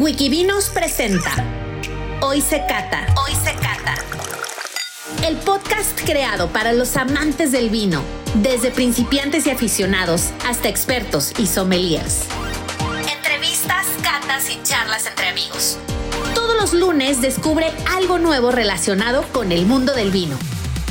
Wikivinos presenta Hoy se cata. Hoy se cata. El podcast creado para los amantes del vino, desde principiantes y aficionados hasta expertos y sommeliers. Entrevistas, catas y charlas entre amigos. Todos los lunes descubre algo nuevo relacionado con el mundo del vino.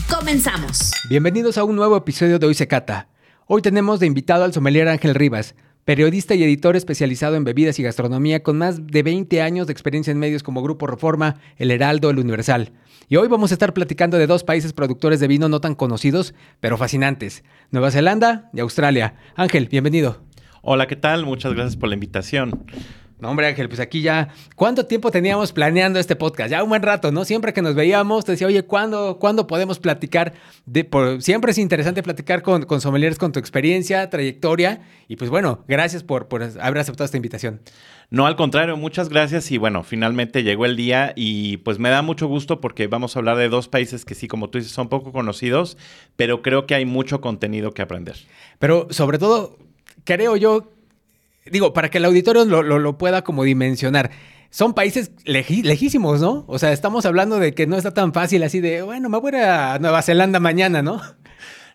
Comenzamos. Bienvenidos a un nuevo episodio de Hoy se cata. Hoy tenemos de invitado al sommelier Ángel Rivas, periodista y editor especializado en bebidas y gastronomía con más de 20 años de experiencia en medios como Grupo Reforma, El Heraldo, El Universal. Y hoy vamos a estar platicando de dos países productores de vino no tan conocidos, pero fascinantes, Nueva Zelanda y Australia. Ángel, bienvenido. Hola, ¿qué tal? Muchas gracias por la invitación. No, hombre, Ángel, pues aquí ya. ¿Cuánto tiempo teníamos planeando este podcast? Ya un buen rato, ¿no? Siempre que nos veíamos, te decía, oye, ¿cuándo, ¿cuándo podemos platicar? De, por, siempre es interesante platicar con, con sommeliers con tu experiencia, trayectoria. Y pues bueno, gracias por, por haber aceptado esta invitación. No, al contrario, muchas gracias. Y bueno, finalmente llegó el día y pues me da mucho gusto porque vamos a hablar de dos países que sí, como tú dices, son poco conocidos, pero creo que hay mucho contenido que aprender. Pero sobre todo, creo yo digo, para que el auditorio lo, lo, lo pueda como dimensionar. Son países lejísimos, ¿no? O sea, estamos hablando de que no está tan fácil así de, bueno, me voy a Nueva Zelanda mañana, ¿no?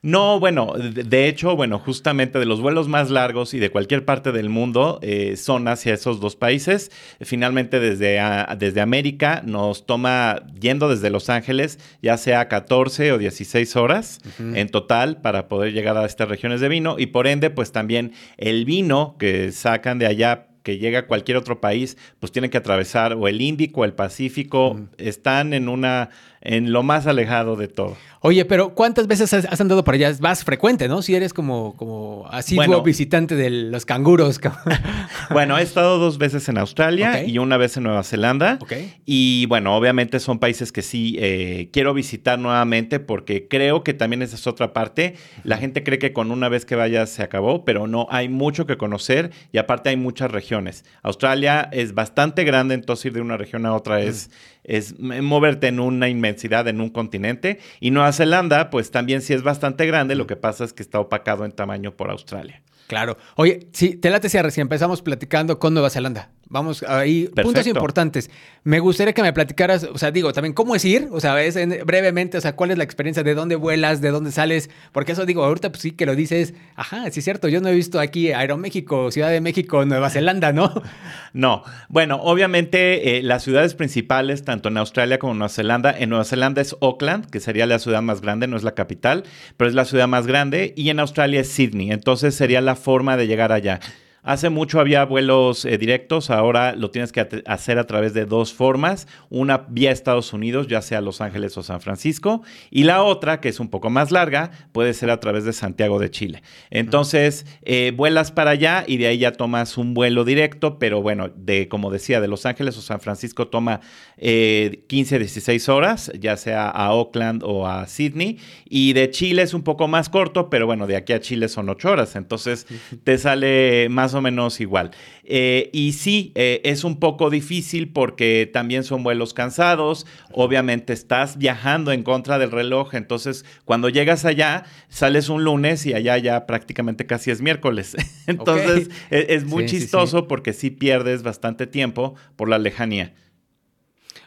No, bueno, de hecho, bueno, justamente de los vuelos más largos y de cualquier parte del mundo eh, son hacia esos dos países. Finalmente, desde, a, desde América nos toma, yendo desde Los Ángeles, ya sea 14 o 16 horas uh -huh. en total para poder llegar a estas regiones de vino y por ende, pues también el vino que sacan de allá que llega a cualquier otro país, pues tienen que atravesar o el Índico el Pacífico, uh -huh. están en una en lo más alejado de todo. Oye, pero ¿cuántas veces has, andado por allá? Es más frecuente, ¿no? Si eres como, como así bueno, visitante de los canguros. bueno, he estado dos veces en Australia okay. y una vez en Nueva Zelanda. Okay. Y bueno, obviamente son países que sí eh, quiero visitar nuevamente porque creo que también esa es otra parte. La gente cree que con una vez que vayas se acabó, pero no, hay mucho que conocer y aparte hay muchas regiones. Australia es bastante grande, entonces ir de una región a otra es... Mm es moverte en una inmensidad en un continente. Y Nueva Zelanda, pues también sí es bastante grande, lo que pasa es que está opacado en tamaño por Australia. Claro. Oye, sí, te late si recién empezamos platicando con Nueva Zelanda. Vamos ahí, Perfecto. puntos importantes. Me gustaría que me platicaras, o sea, digo, también cómo es ir, o sea, es en, brevemente, o sea, cuál es la experiencia, de dónde vuelas, de dónde sales, porque eso digo, ahorita pues sí que lo dices, ajá, sí es cierto, yo no he visto aquí Aeroméxico, Ciudad de México, Nueva Zelanda, ¿no? No, bueno, obviamente eh, las ciudades principales, tanto en Australia como en Nueva Zelanda, en Nueva Zelanda es Auckland, que sería la ciudad más grande, no es la capital, pero es la ciudad más grande, y en Australia es Sydney, entonces sería la forma de llegar allá. Hace mucho había vuelos eh, directos, ahora lo tienes que hacer a través de dos formas, una vía Estados Unidos, ya sea Los Ángeles o San Francisco, y la otra, que es un poco más larga, puede ser a través de Santiago de Chile. Entonces, eh, vuelas para allá y de ahí ya tomas un vuelo directo, pero bueno, de como decía, de Los Ángeles o San Francisco toma eh, 15, 16 horas, ya sea a Oakland o a Sydney, y de Chile es un poco más corto, pero bueno, de aquí a Chile son 8 horas, entonces te sale más o menos igual. Eh, y sí, eh, es un poco difícil porque también son vuelos cansados, obviamente estás viajando en contra del reloj, entonces cuando llegas allá, sales un lunes y allá ya prácticamente casi es miércoles. entonces okay. es, es, muy sí, chistoso sí, sí. porque sí pierdes bastante tiempo por la lejanía.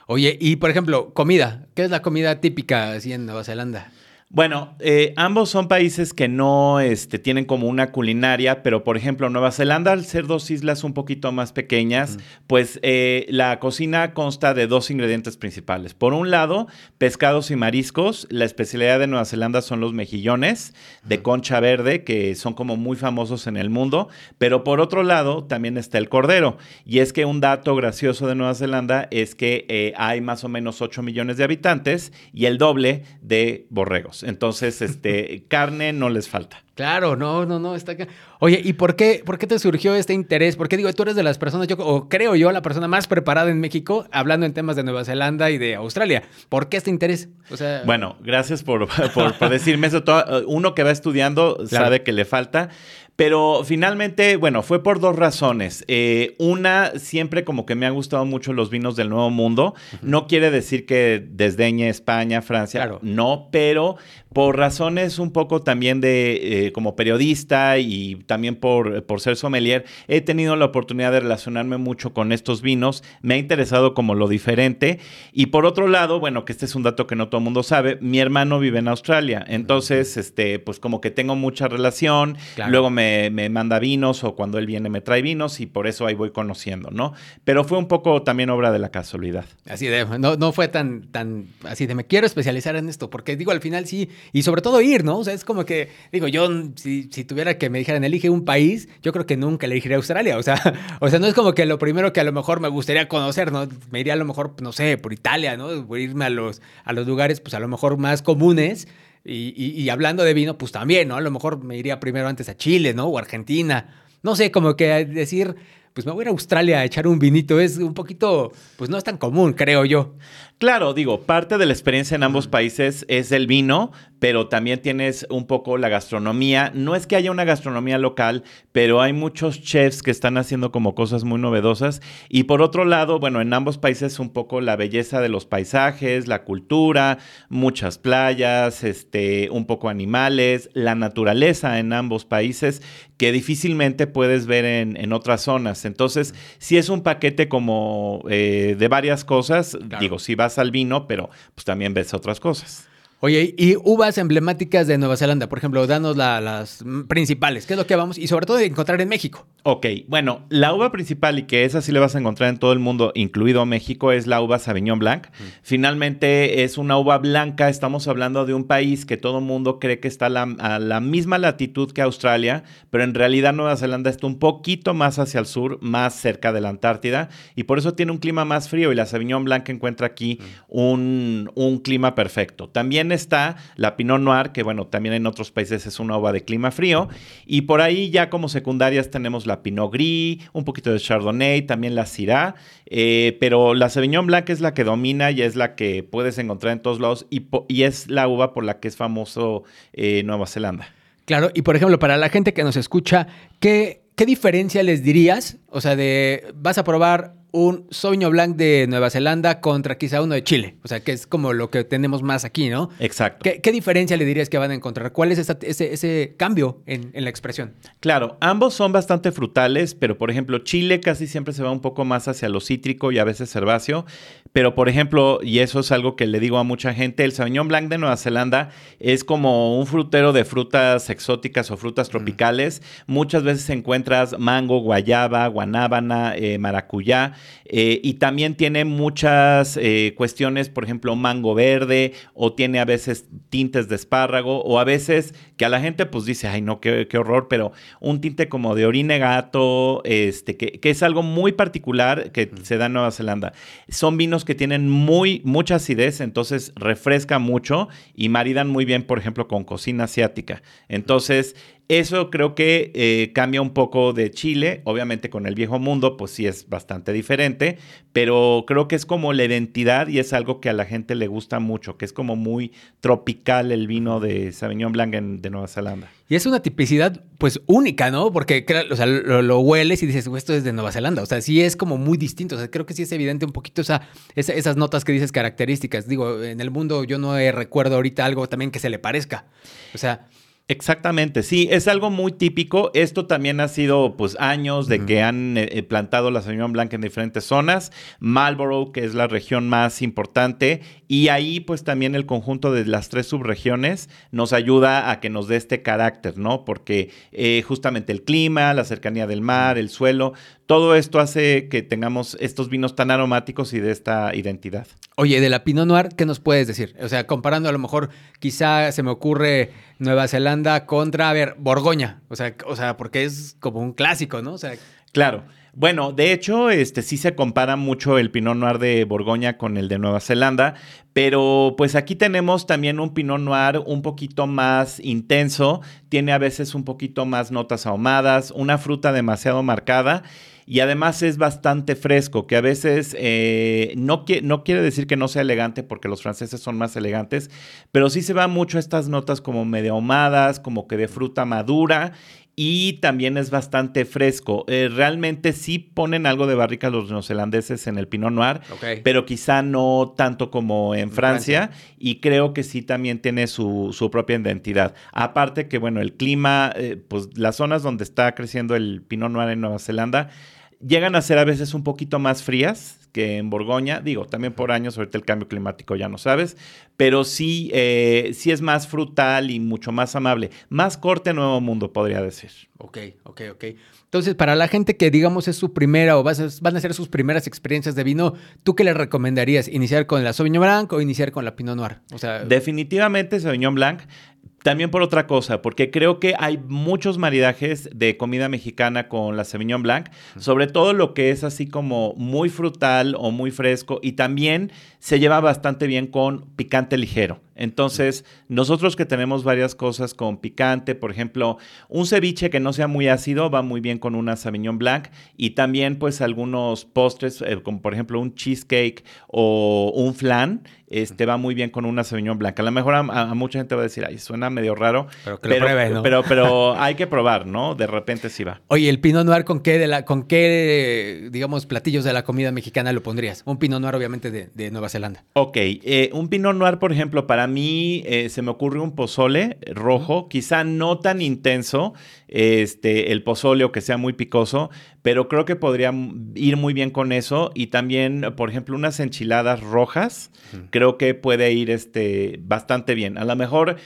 Oye, y por ejemplo, comida, ¿qué es la comida típica así en Nueva Zelanda? Bueno, eh, ambos son países que no este, tienen como una culinaria, pero por ejemplo, Nueva Zelanda, al ser dos islas un poquito más pequeñas, mm. pues eh, la cocina consta de dos ingredientes principales. Por un lado, pescados y mariscos. La especialidad de Nueva Zelanda son los mejillones de concha verde, que son como muy famosos en el mundo. Pero por otro lado, también está el cordero. Y es que un dato gracioso de Nueva Zelanda es que eh, hay más o menos 8 millones de habitantes y el doble de borregos. Entonces, este, carne no les falta. Claro, no, no, no, está acá. Oye, ¿y por qué, por qué te surgió este interés? Porque digo, tú eres de las personas, yo, o creo yo, la persona más preparada en México, hablando en temas de Nueva Zelanda y de Australia. ¿Por qué este interés? O sea... Bueno, gracias por, por, por decirme eso. Todo, uno que va estudiando claro. sabe que le falta, Pero finalmente, bueno, fue por dos razones. Eh, una, siempre como que me han gustado mucho los vinos del Nuevo Mundo. No quiere decir que desdeñe España, Francia, no, pero por razones un poco también de eh, como periodista y también por, por ser sommelier, he tenido la oportunidad de relacionarme mucho con estos vinos. Me ha interesado como lo diferente. Y por otro lado, bueno, que este es un dato que no todo el mundo sabe, mi hermano vive en Australia. Entonces, este, pues como que tengo mucha relación. Luego me, me manda vinos o cuando él viene me trae vinos y por eso ahí voy conociendo, ¿no? Pero fue un poco también obra de la casualidad. Así de, no, no fue tan, tan, así de me quiero especializar en esto, porque digo, al final sí, y sobre todo ir, ¿no? O sea, es como que, digo, yo si, si tuviera que me dijeran, elige un país, yo creo que nunca elegiría Australia, o sea, o sea, no es como que lo primero que a lo mejor me gustaría conocer, ¿no? Me iría a lo mejor, no sé, por Italia, ¿no? Por irme a los, a los lugares, pues a lo mejor más comunes, y, hablando de vino, pues también, ¿no? A lo mejor me iría primero antes a Chile, ¿no? O Argentina. No sé, como que decir, pues me voy a ir a Australia a echar un vinito. Es un poquito, pues no es tan común, creo yo. Claro, digo, parte de la experiencia en ambos países es el vino, pero también tienes un poco la gastronomía. No es que haya una gastronomía local, pero hay muchos chefs que están haciendo como cosas muy novedosas. Y por otro lado, bueno, en ambos países un poco la belleza de los paisajes, la cultura, muchas playas, este, un poco animales, la naturaleza en ambos países que difícilmente puedes ver en, otras zonas. Entonces, si es un paquete como eh, de varias cosas, digo, si va al vino, pero pues también ves otras cosas. Oye, y uvas emblemáticas de Nueva Zelanda, por ejemplo, danos las principales, ¿qué es lo que vamos? Y sobre todo de encontrar en México. Ok, bueno, la uva principal y que esa sí le vas a encontrar en todo el mundo, incluido México, es la uva Sauvignon Blanc. Finalmente es una uva blanca, estamos hablando de un país que todo mundo cree que está a la, misma latitud que Australia, pero en realidad Nueva Zelanda está un poquito más hacia el sur, más cerca de la Antártida, y por eso tiene un clima más frío y la Sauvignon Blanc encuentra aquí un, un clima perfecto. También está la Pinot Noir, que bueno, también en otros países es una uva de clima frío. Y por ahí ya como secundarias tenemos la Pinot Gris, un poquito de Chardonnay, también la Syrah. Eh, pero la Sauvignon Blanc es la que domina y es la que puedes encontrar en todos lados y, es la uva por la que es famoso eh, Nueva Zelanda. Claro, y por ejemplo, para la gente que nos escucha, ¿qué, ¿qué diferencia les dirías? O sea, de vas a probar un Sauvignon Blanc de Nueva Zelanda contra quizá uno de Chile. O sea, que es como lo que tenemos más aquí, ¿no? Exacto. ¿Qué, diferencia le dirías que van a encontrar? ¿Cuál es ese, cambio en, la expresión? Claro, ambos son bastante frutales, pero por ejemplo, Chile casi siempre se va un poco más hacia lo cítrico y a veces herbáceo. Pero por ejemplo, y eso es algo que le digo a mucha gente, el Sauvignon Blanc de Nueva Zelanda es como un frutero de frutas exóticas o frutas tropicales. Muchas veces encuentras mango, guayaba, guanábana, eh, maracuyá. Eh, y también tiene muchas eh, cuestiones, por ejemplo, mango verde, o tiene a veces tintes de espárrago, o a veces que a la gente pues dice, ay no, qué, horror, pero un tinte como de orine gato, este, que, es algo muy particular que se da en Nueva Zelanda. Son vinos que tienen muy, mucha acidez, entonces refresca mucho y maridan muy bien, por ejemplo, con cocina asiática. Entonces, eso creo que eh, cambia un poco de Chile, obviamente con el viejo mundo, pues sí es bastante diferente, pero creo que es como la identidad y es algo que a la gente le gusta mucho, que es como muy tropical el vino de Sauvignon Blanc de Nueva Zelanda. Y es una tipicidad pues única, ¿no? Porque o sea, lo, hueles y dices, esto es de Nueva Zelanda, o sea, sí es como muy distinto, o sea, creo que sí es evidente un poquito esa, esas notas que dices características. Digo, en el mundo yo no recuerdo ahorita algo también que se le parezca, o sea... Exactamente, sí, es algo muy típico. Esto también ha sido pues años de que han eh, eh, plantado la Sauvignon Blanc en diferentes zonas. Marlborough, que es la región más importante, y ahí pues también el conjunto de las tres subregiones nos ayuda a que nos dé este carácter, ¿no? Porque eh, justamente el clima, la cercanía del mar, el suelo, todo esto hace que tengamos estos vinos tan aromáticos y de esta identidad. Oye, de la Pinot Noir, ¿qué nos puedes decir? O sea, comparando a lo mejor, quizá se me ocurre Nueva Zelanda contra, a ver, Borgoña. O sea, o sea, porque es como un clásico, ¿no? O sea, claro. Bueno, de hecho, este sí se compara mucho el Pinot Noir de Borgoña con el de Nueva Zelanda, pero pues aquí tenemos también un Pinot Noir un poquito más intenso, tiene a veces un poquito más notas ahumadas, una fruta demasiado marcada y además es bastante fresco, que a veces eh, no, no, quiere decir que no sea elegante porque los franceses son más elegantes, pero sí se va mucho estas notas como medio ahumadas, como que de fruta madura y también es bastante fresco. Eh, realmente sí ponen algo de barrica los neozelandeses en el Pinot Noir, pero quizá no tanto como en, Francia, y creo que sí también tiene su, propia identidad. Aparte que, bueno, el clima, eh, pues las zonas donde está creciendo el Pinot Noir en Nueva Zelanda, llegan a ser a veces un poquito más frías que en Borgoña. Digo, también por años, ahorita el cambio climático ya no sabes, pero sí, eh, sí es más frutal y mucho más amable. Más corte Nuevo Mundo, podría decir. Ok, ok, ok. Entonces, para la gente que, digamos, es su primera o van a ser sus primeras experiencias de vino, ¿tú qué le recomendarías? ¿Iniciar con la Sauvignon Blanc o iniciar con la Pinot Noir? O sea... Definitivamente Sauvignon Blanc. También por otra cosa, porque creo que hay muchos maridajes de comida mexicana con la Sauvignon Blanc, sobre todo lo que es así como muy frutal o muy fresco y también se lleva bastante bien con picante ligero. Entonces, nosotros que tenemos varias cosas con picante, por ejemplo, un ceviche que no sea muy ácido va muy bien con una Sauvignon Blanc y también pues algunos postres, eh, como por ejemplo un cheesecake o un flan, este va muy bien con una Sauvignon Blanc. A lo mejor a, mucha gente va a decir, ay, suena medio raro, pero, pero, pero, hay que probar, ¿no? De repente sí va. Oye, el Pinot Noir, ¿con qué, de la, con qué digamos, platillos de la comida mexicana lo pondrías? Un Pinot Noir obviamente de, Nueva Zelanda. Ok, eh, un Pinot Noir, por ejemplo, para mí eh, se me ocurre un pozole rojo, quizá no tan intenso, este, el pozole o que sea muy picoso, pero creo que podría ir muy bien con eso. Y también, por ejemplo, unas enchiladas rojas, creo que puede ir este, bastante bien. A lo mejor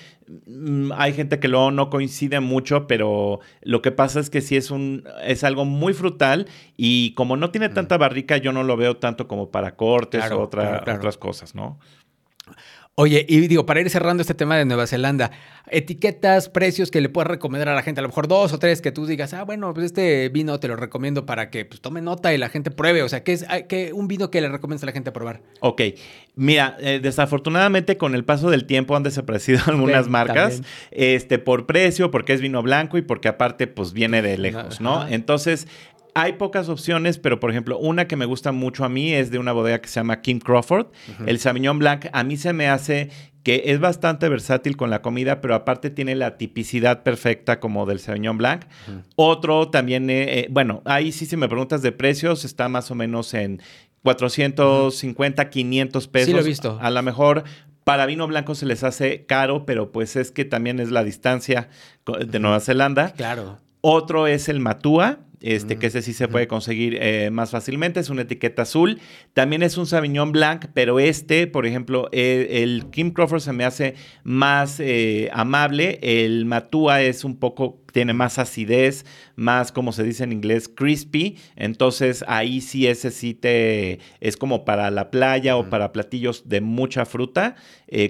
mm, hay gente que luego no coincide mucho, pero lo que pasa es que sí es, un, es algo muy frutal y como no tiene tanta barrica, yo no lo veo tanto como para cortes o otras cosas, ¿no? Oye, y digo, para ir cerrando este tema de Nueva Zelanda, etiquetas, precios que le puedas recomendar a la gente, a lo mejor dos o tres que tú digas, ah, bueno, pues este vino te lo recomiendo para que pues, tome nota y la gente pruebe. O sea, ¿qué es qué, un vino que le recomiendas a la gente a probar? Ok, mira, eh, desafortunadamente con el paso del tiempo han desaparecido algunas marcas, este, por precio, porque es vino blanco y porque aparte, pues viene de lejos, ¿no? Entonces, hay pocas opciones, pero por ejemplo, una que me gusta mucho a mí es de una bodega que se llama Kim Crawford. El Sauvignon Blanc a mí se me hace que es bastante versátil con la comida, pero aparte tiene la tipicidad perfecta como del Sauvignon Blanc. Otro también, eh, eh, bueno, ahí sí si me preguntas de precios, está más o menos en 450, 500 pesos. Sí lo he visto. A lo mejor para vino blanco se les hace caro, pero pues es que también es la distancia de Nueva Zelanda. Claro. Otro es el Matua, este, que ese sí se puede conseguir eh, más fácilmente, es una etiqueta azul. También es un Sauvignon Blanc, pero este, por ejemplo, eh, el Kim Crawford se me hace más eh, amable, el Matua es un poco tiene más acidez, más, como se dice en inglés, crispy. Entonces ahí sí ese sí te es como para la playa o para platillos de mucha fruta.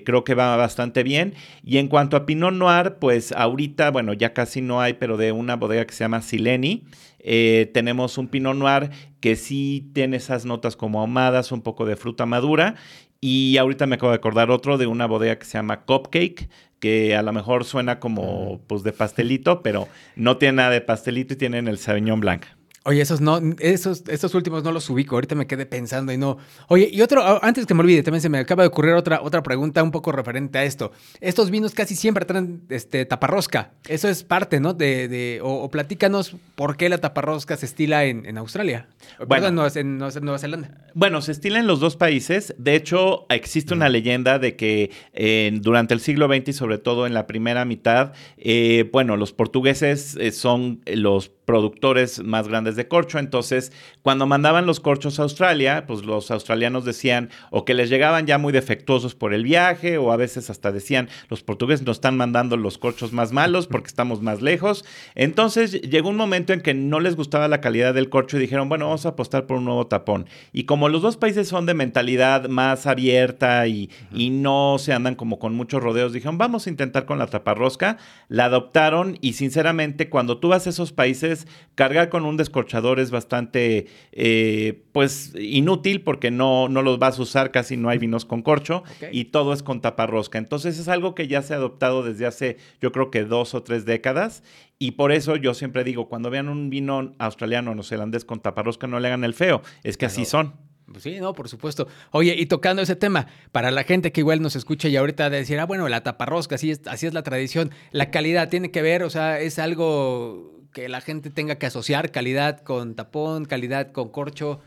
creo que va bastante bien. Y en cuanto a Pinot Noir, pues ahorita, bueno, ya casi no hay, pero de una bodega que se llama Sileni. Eh, tenemos un Pinot Noir que sí tiene esas notas como ahumadas, un poco de fruta madura. Y ahorita me acabo de acordar otro de una bodega que se llama Cupcake, que a lo mejor suena como pues de pastelito, pero no tiene nada de pastelito y tienen el Sauvignon Blanc. Oye, esos no, esos, estos últimos no los ubico. Ahorita me quedé pensando y no. Oye, y otro, antes que me olvide, también se me acaba de ocurrir otra, otra pregunta un poco referente a esto. Estos vinos casi siempre traen este taparrosca. Eso es parte, ¿no? De, de o, platícanos por qué la taparrosca se estila en, en Australia. Bueno, en, Nueva Zelanda. Bueno, se estila en los dos países. De hecho, existe una leyenda de que eh, durante el siglo XX y sobre todo en la primera mitad, eh, bueno, los portugueses eh, son los productores más grandes de corcho. Entonces, cuando mandaban los corchos a Australia, pues los australianos decían o que les llegaban ya muy defectuosos por el viaje, o a veces hasta decían, los portugueses nos están mandando los corchos más malos porque estamos más lejos. Entonces, llegó un momento en que no les gustaba la calidad del corcho y dijeron, bueno, vamos a apostar por un nuevo tapón. Y como los dos países son de mentalidad más abierta y, y no se andan como con muchos rodeos, dijeron, vamos a intentar con la taparrosca. La adoptaron y sinceramente, cuando tú vas a esos países, cargar con un descorchador es bastante, eh, pues, inútil porque no, no los vas a usar, casi no hay vinos con corcho y todo es con taparrosca. Entonces es algo que ya se ha adoptado desde hace, yo creo que dos o tres décadas y por eso yo siempre digo, cuando vean un vino australiano o neozelandés con taparrosca, no le hagan el feo, es que así son. Pues sí, no, por supuesto. Oye, y tocando ese tema, para la gente que igual nos escucha y ahorita de decir, ah, bueno, la taparrosca, así es, así es la tradición, la calidad tiene que ver, o sea, es algo que la gente tenga que asociar, calidad con tapón, calidad con corcho.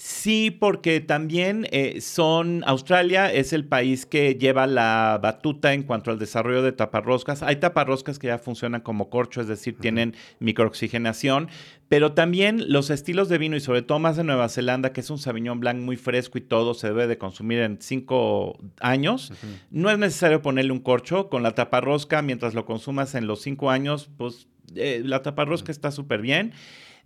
Sí, porque también eh, son, Australia es el país que lleva la batuta en cuanto al desarrollo de taparroscas. Hay taparroscas que ya funcionan como corcho, es decir, tienen microoxigenación, pero también los estilos de vino y sobre todo más de Nueva Zelanda, que es un Sauvignon Blanc muy fresco y todo se debe de consumir en cinco años, no es necesario ponerle un corcho. Con la taparrosca, mientras lo consumas en los cinco años, pues eh, la taparrosca está súper bien.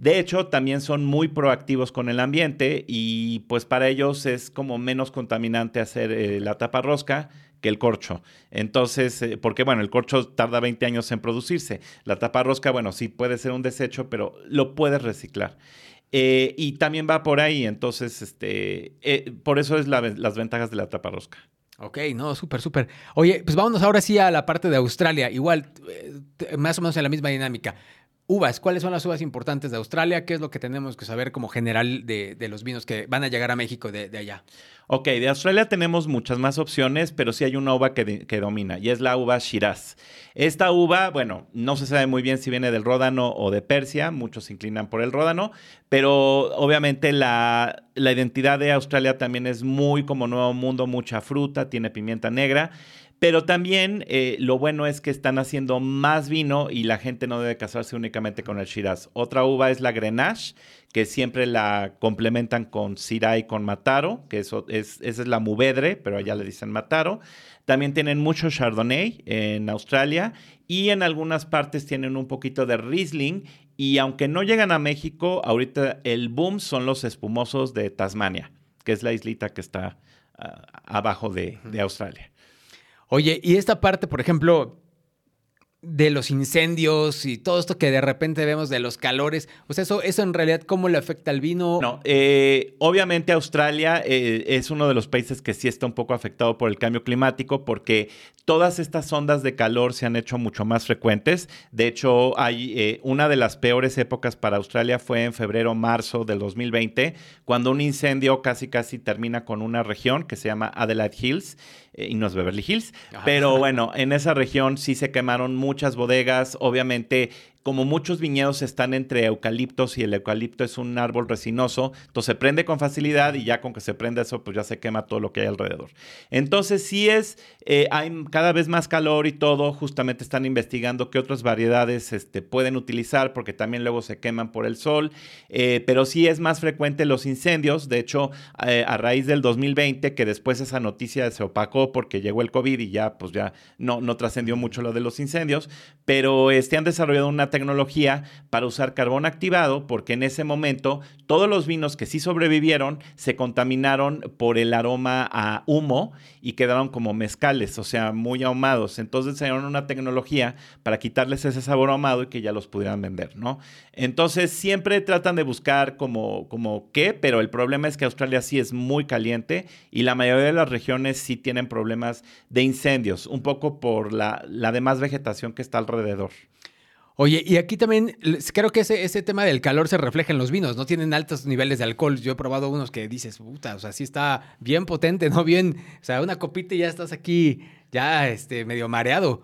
De hecho, también son muy proactivos con el ambiente y pues para ellos es como menos contaminante hacer eh, la tapa rosca que el corcho. Entonces, eh, porque bueno, el corcho tarda 20 años en producirse. La tapa rosca, bueno, sí puede ser un desecho, pero lo puedes reciclar. Eh, y también va por ahí, entonces, este, por eso es las ventajas de la tapa rosca. Ok, no, súper, súper. Oye, pues vámonos ahora sí a la parte de Australia. Igual, más o menos en la misma dinámica. Uvas, ¿cuáles son las uvas importantes de Australia? ¿Qué es lo que tenemos que saber como general de, los vinos que van a llegar a México de, allá? Ok, de Australia tenemos muchas más opciones, pero sí hay una uva que, domina y es la uva Shiraz. Esta uva, bueno, no se sabe muy bien si viene del Ródano o de Persia, muchos se inclinan por el Ródano, pero obviamente la identidad de Australia también es muy como Nuevo Mundo, mucha fruta, tiene pimienta negra. Pero también eh, lo bueno es que están haciendo más vino y la gente no debe casarse únicamente con el Shiraz. Otra uva es la Grenache, que siempre la complementan con Syrah y con Mataro, que eso es, esa es la Muvedre, pero allá le dicen Mataro. También tienen mucho Chardonnay en Australia y en algunas partes tienen un poquito de Riesling. Y aunque no llegan a México, ahorita el boom son los espumosos de Tasmania, que es la islita que está ah, abajo de Australia. Oye, y esta parte, por ejemplo, de los incendios y todo esto que de repente vemos de los calores. O sea, eso, eso en realidad, ¿cómo le afecta al vino? No, eh, obviamente Australia eh, es uno de los países que sí está un poco afectado por el cambio climático porque todas estas ondas de calor se han hecho mucho más frecuentes. De hecho, hay eh, una de las peores épocas para Australia fue en febrero, marzo del 2020, cuando un incendio casi casi termina con una región que se llama Adelaide Hills y no es Beverly Hills. Pero bueno, en esa región sí se quemaron muchas bodegas. Obviamente como muchos viñedos están entre eucaliptos y el eucalipto es un árbol resinoso, entonces se prende con facilidad y ya con que se prende eso, pues ya se quema todo lo que hay alrededor. Entonces sí es, eh, hay cada vez más calor y todo, justamente están investigando qué otras variedades este, pueden utilizar porque también luego se queman por el sol, eh, pero sí es más frecuente los incendios, de hecho eh, a raíz del 2020 que después esa noticia se opacó porque llegó el COVID y ya pues ya no, no trascendió mucho lo de los incendios, pero este, han desarrollado una tecnología para usar carbón activado porque en ese momento todos los vinos que sí sobrevivieron se contaminaron por el aroma a humo y quedaron como mezcales, o sea, muy ahumados. Entonces diseñaron una tecnología para quitarles ese sabor ahumado y que ya los pudieran vender, ¿no? Entonces siempre tratan de buscar como, como qué, pero el problema es que Australia sí es muy caliente y la mayoría de las regiones sí tienen problemas de incendios, un poco por la, la demás vegetación que está alrededor. Oye, y aquí también creo que ese, ese tema del calor se refleja en los vinos, ¿no? Tienen altos niveles de alcohol. Yo he probado unos que dices, puta, o sea, sí está bien potente, ¿no? Bien, o sea, una copita y ya estás aquí, ya, este, medio mareado.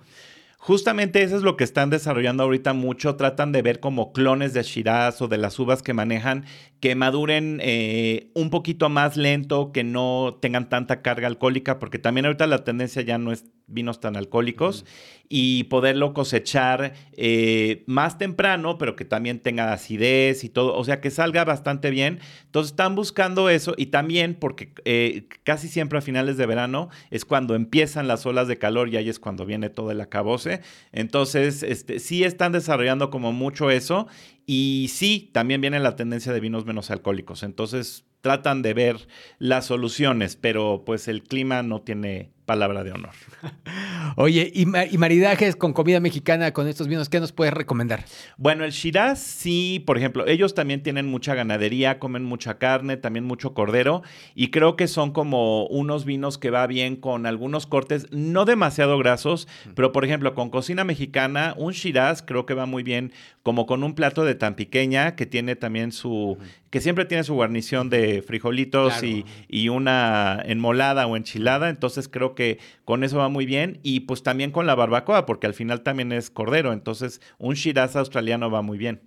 Justamente eso es lo que están desarrollando ahorita mucho. Tratan de ver como clones de Shiraz o de las uvas que manejan que maduren eh, un poquito más lento, que no tengan tanta carga alcohólica, porque también ahorita la tendencia ya no es vinos tan alcohólicos y poderlo cosechar eh, más temprano, pero que también tenga acidez y todo, o sea, que salga bastante bien. Entonces están buscando eso y también porque eh, casi siempre a finales de verano es cuando empiezan las olas de calor y ahí es cuando viene todo el acabose. Entonces, este, sí están desarrollando como mucho eso y sí, también viene la tendencia de vinos menos alcohólicos. Entonces tratan de ver las soluciones, pero pues el clima no tiene palabra de honor. Oye, y, maridajes con comida mexicana con estos vinos, ¿qué nos puedes recomendar? Bueno, el Shiraz, sí, por ejemplo, ellos también tienen mucha ganadería, comen mucha carne, también mucho cordero, y creo que son como unos vinos que va bien con algunos cortes, no demasiado grasos, pero por ejemplo, con cocina mexicana, un Shiraz creo que va muy bien como con un plato de tan pequeña que tiene también su, que siempre tiene su guarnición de frijolitos y, y, una enmolada o enchilada, entonces creo que con eso va muy bien y pues también con la barbacoa, porque al final también es cordero, entonces un Shiraz australiano va muy bien.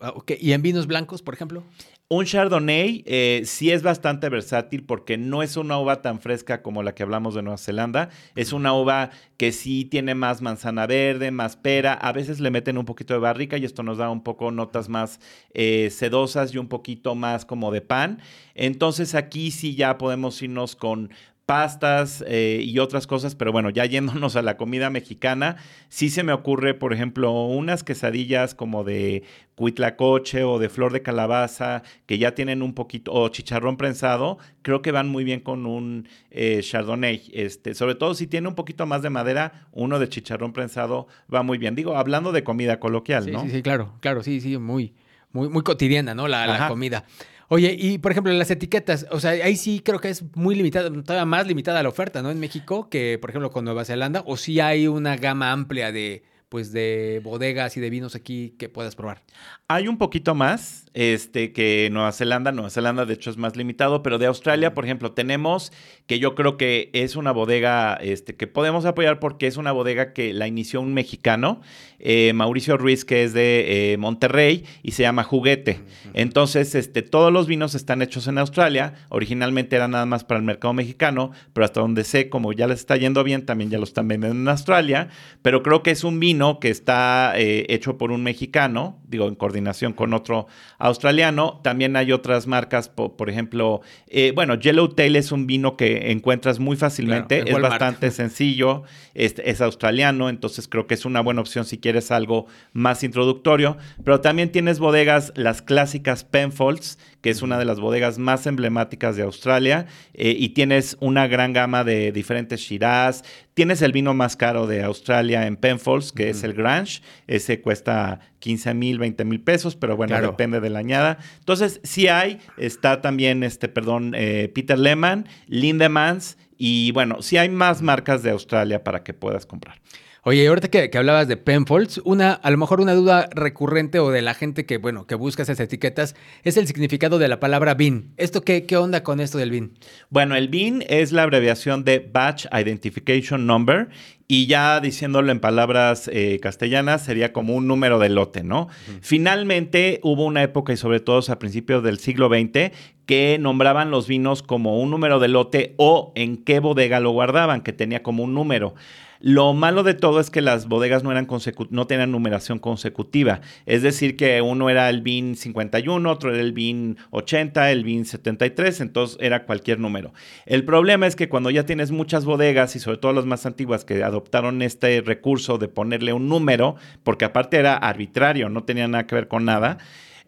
Ah, ¿Y en vinos blancos, por ejemplo? Un Chardonnay eh, sí es bastante versátil porque no es una uva tan fresca como la que hablamos de Nueva Zelanda. Es una uva que sí tiene más manzana verde, más pera. A veces le meten un poquito de barrica y esto nos da un poco notas más eh, sedosas y un poquito más como de pan. Entonces aquí sí ya podemos irnos con pastas eh, y otras cosas, pero bueno, ya yéndonos a la comida mexicana, sí se me ocurre, por ejemplo, unas quesadillas como de cuitlacoche o de flor de calabaza, que ya tienen un poquito, o chicharrón prensado, creo que van muy bien con un eh, chardonnay. Este, sobre todo si tiene un poquito más de madera, uno de chicharrón prensado va muy bien. Digo, hablando de comida coloquial, ¿no? Sí, sí, claro, claro, sí, sí, muy, muy, muy cotidiana, ¿no? La, la comida. Oye, y por ejemplo, las etiquetas, o sea, ahí sí creo que es muy limitada, todavía más limitada la oferta, ¿no? En México que, por ejemplo, con Nueva Zelanda, o sí hay una gama amplia de, pues de bodegas y de vinos aquí que puedas probar. Hay un poquito más este, que Nueva Zelanda. Nueva Zelanda, de hecho, es más limitado, pero de Australia, por ejemplo, tenemos que yo creo que es una bodega este, que podemos apoyar porque es una bodega que la inició un mexicano, eh, Mauricio Ruiz, que es de eh, Monterrey y se llama Juguete. Entonces, este, todos los vinos están hechos en Australia. Originalmente eran nada más para el mercado mexicano, pero hasta donde sé, como ya les está yendo bien, también ya lo están vendiendo en Australia. Pero creo que es un vino que está eh, hecho por un mexicano, digo, en coordinación con otro australiano. También hay otras marcas, por, ejemplo, eh, bueno, Yellowtail es un vino que encuentras muy fácilmente, es bastante sencillo, es, es, australiano, entonces creo que es una buena opción si quieres algo más introductorio. Pero también tienes bodegas, las clásicas Penfolds, que es una de las bodegas más emblemáticas de Australia, eh, y tienes una gran gama de diferentes Shiraz. Tienes el vino más caro de Australia en Penfolds, que es el Grange. Ese cuesta 15 mil, 20 mil pesos, pero bueno, depende de la añada. Entonces, sí hay, está también, este, perdón, eh, Peter Lehman, Lindemans, y bueno, sí hay más marcas de Australia para que puedas comprar. Oye, ahorita que, hablabas de Penfolds, una, a lo mejor una duda recurrente o de la gente que, bueno, que busca esas etiquetas es el significado de la palabra BIN. ¿Esto qué, qué onda con esto del BIN? Bueno, el BIN es la abreviación de Batch Identification Number y ya diciéndolo en palabras eh, castellanas, sería como un número de lote, ¿no? Finalmente hubo una época, y sobre todo a principios del siglo XX, que nombraban los vinos como un número de lote o en qué bodega lo guardaban, que tenía como un número. Lo malo de todo es que las bodegas no, tenían numeración consecutiva. Es decir, que uno era el BIN 51, otro era el BIN 80, el BIN 73, entonces era cualquier número. El problema es que cuando ya tienes muchas bodegas y sobre todo las más antiguas que adoptaron este recurso de ponerle un número, porque aparte era arbitrario, no tenía nada que ver con nada,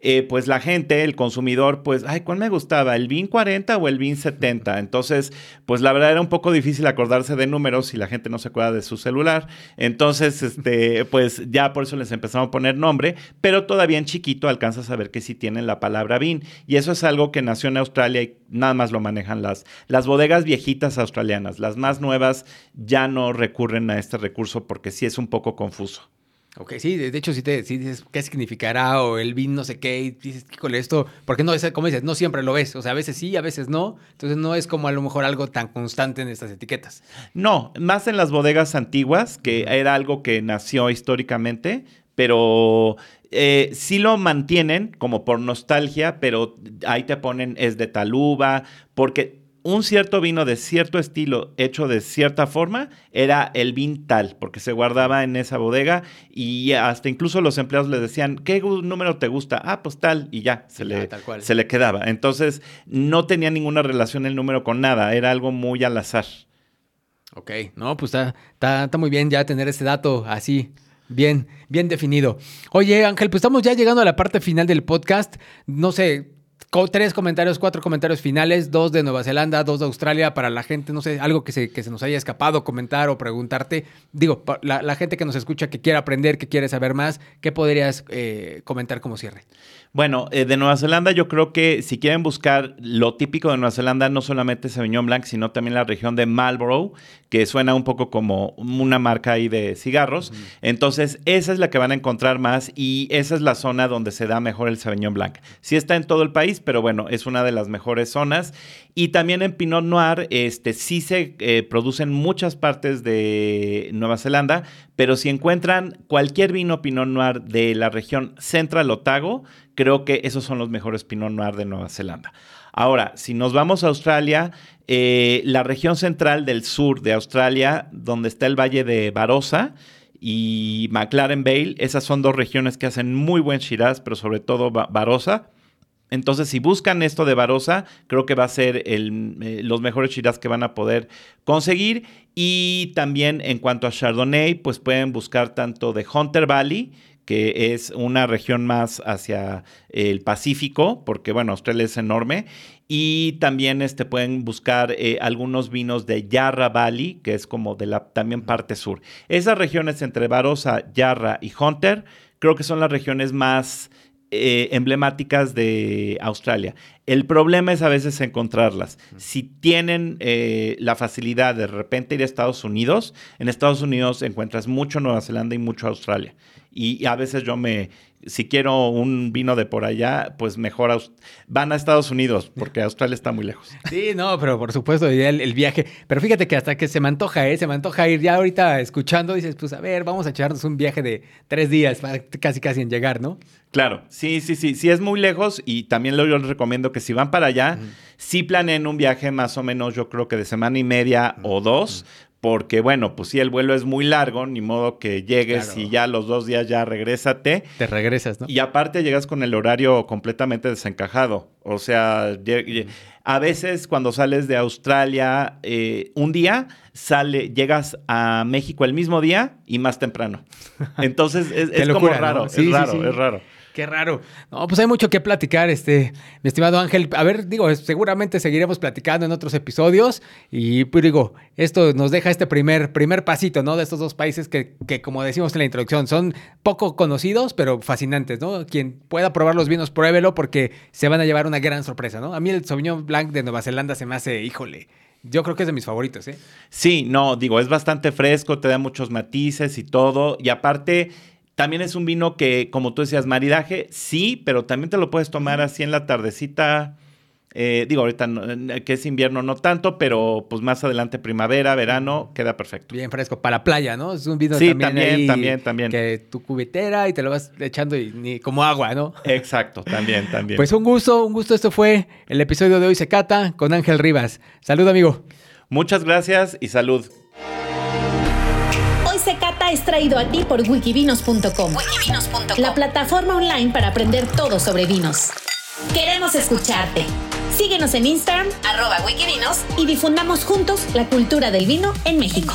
eh, pues la gente, el consumidor, pues, ay, ¿cuál me gustaba? ¿El BIN 40 o el BIN 70? Entonces, pues la verdad era un poco difícil acordarse de números si la gente no se acuerda de su celular. Entonces, este, pues ya por eso les empezamos a poner nombre, pero todavía en chiquito alcanzas a ver que sí tienen la palabra BIN. Y eso es algo que nació en Australia y nada más lo manejan las, las bodegas viejitas australianas. Las más nuevas ya no recurren a este recurso porque sí es un poco confuso. Ok, sí, de hecho, si te dices qué significará o el vin no sé qué, y dices, con esto? Porque no, es, como dices, no siempre lo ves. O sea, a veces sí, a veces no. Entonces no es como a lo mejor algo tan constante en estas etiquetas. No, más en las bodegas antiguas, que era algo que nació históricamente, pero eh, sí lo mantienen como por nostalgia, pero ahí te ponen es de taluba, porque un cierto vino de cierto estilo hecho de cierta forma era el vin tal, porque se guardaba en esa bodega y hasta incluso los empleados le decían, ¿qué número te gusta? Ah, pues tal, y ya, se, le, se le quedaba. Entonces, no tenía ninguna relación el número con nada, era algo muy al azar. Ok, no, pues está, está, está muy bien ya tener ese dato así. Bien, bien definido. Oye, Ángel, pues estamos ya llegando a la parte final del podcast. No sé, tres comentarios, cuatro comentarios finales, dos de Nueva Zelanda, dos de Australia, para la gente, no sé, algo que se, que se nos haya escapado, comentar o preguntarte. Digo, la, la gente que nos escucha, que quiere aprender, que quiere saber más, ¿qué podrías eh, comentar como cierre? Bueno, eh, de Nueva Zelanda yo creo que si quieren buscar lo típico de Nueva Zelanda, no solamente Sauvignon Blanc, sino también la región de Marlborough, que suena un poco como una marca ahí de cigarros. Entonces, esa es la que van a encontrar más y esa es la zona donde se da mejor el Sauvignon Blanc. Sí está en todo el país, pero bueno, es una de las mejores zonas. Y también en Pinot Noir, este, sí se eh, producen muchas partes de Nueva Zelanda, pero si encuentran cualquier vino Pinot Noir de la región Central Otago, creo que esos son los mejores Pinot Noir de Nueva Zelanda. Ahora, si nos vamos a Australia, eh, la región central del sur de Australia, donde está el valle de Barossa, y McLaren Vale, esas son dos regiones que hacen muy buen Shiraz, pero sobre todo Barossa. Entonces, si buscan esto de Barossa, creo que va a ser el, eh, los mejores Shiraz que van a poder conseguir. Y también en cuanto a Chardonnay, pues pueden buscar tanto de Hunter Valley, que es una región más hacia el Pacífico, porque bueno, Australia es enorme, y también este, pueden buscar eh, algunos vinos de Yarra Valley, que es como de la también parte sur. Esas regiones entre Barossa, Yarra y Hunter, creo que son las regiones más eh, emblemáticas de Australia. El problema es a veces encontrarlas. Si tienen eh, la facilidad de, repente ir a Estados Unidos, en Estados Unidos encuentras mucho Nueva Zelanda y mucho Australia. Y, a veces yo me, si quiero un vino de por allá, pues mejor van a Estados Unidos, porque Australia está muy lejos. Sí, no, pero por supuesto, el, el, viaje. Pero fíjate que hasta que se me antoja, ¿eh? Se me antoja ir ya ahorita escuchando, dices, pues a ver, vamos a echarnos un viaje de tres días, casi casi en llegar, ¿no? Claro, sí, sí, sí, sí es muy lejos y también yo les recomiendo que si van para allá, sí planeen un viaje más o menos, yo creo que de semana y media o dos, porque bueno, pues si el vuelo es muy largo, ni modo que llegues y ya los dos días ya regrésate. Te regresas, ¿no? Y aparte llegas con el horario completamente desencajado. O sea, a veces cuando sales de Australia eh, un día, sale, llegas a México el mismo día y más temprano. Entonces es, como raro, es raro, es raro. Qué raro. No, pues hay mucho que platicar, este, mi estimado Ángel. A ver, digo, seguramente seguiremos platicando en otros episodios. Y pues digo, esto nos deja este primer, primer pasito, ¿no? De estos dos países que, que, como decimos en la introducción, son poco conocidos, pero fascinantes, ¿no? Quien pueda probar los vinos, pruébelo porque se van a llevar una gran sorpresa, ¿no? A mí el Sauvignon Blanc de Nueva Zelanda se me hace, híjole. Yo creo que es de mis favoritos, ¿eh? Sí, no, digo, es bastante fresco, te da muchos matices y todo. Y aparte, también es un vino que, como tú decías, maridaje, sí, pero también te lo puedes tomar así en la tardecita. Eh, digo, ahorita que es invierno no tanto, pero pues más adelante primavera, verano, queda perfecto. Bien fresco, para la playa, ¿no? Es un vino sí, también, también, también, Que tu cubitera y te lo vas echando y, ni, como agua, ¿no? Exacto, también, también. Pues un gusto, un gusto. Esto fue el episodio de Hoy se cata con Ángel Rivas. Salud, amigo. Muchas gracias y salud es traído a ti por wikivinos.com, la plataforma online para aprender todo sobre vinos. Queremos escucharte. Síguenos en Instagram, arroba wikivinos, y difundamos juntos la cultura del vino en México.